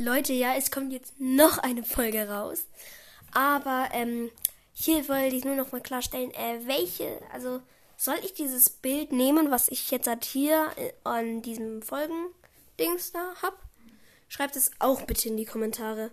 Leute, ja, es kommt jetzt noch eine Folge raus. Aber ähm, hier wollte ich nur noch mal klarstellen, äh, welche, also soll ich dieses Bild nehmen, was ich jetzt halt hier äh, an diesem Folgendings da hab? Schreibt es auch bitte in die Kommentare.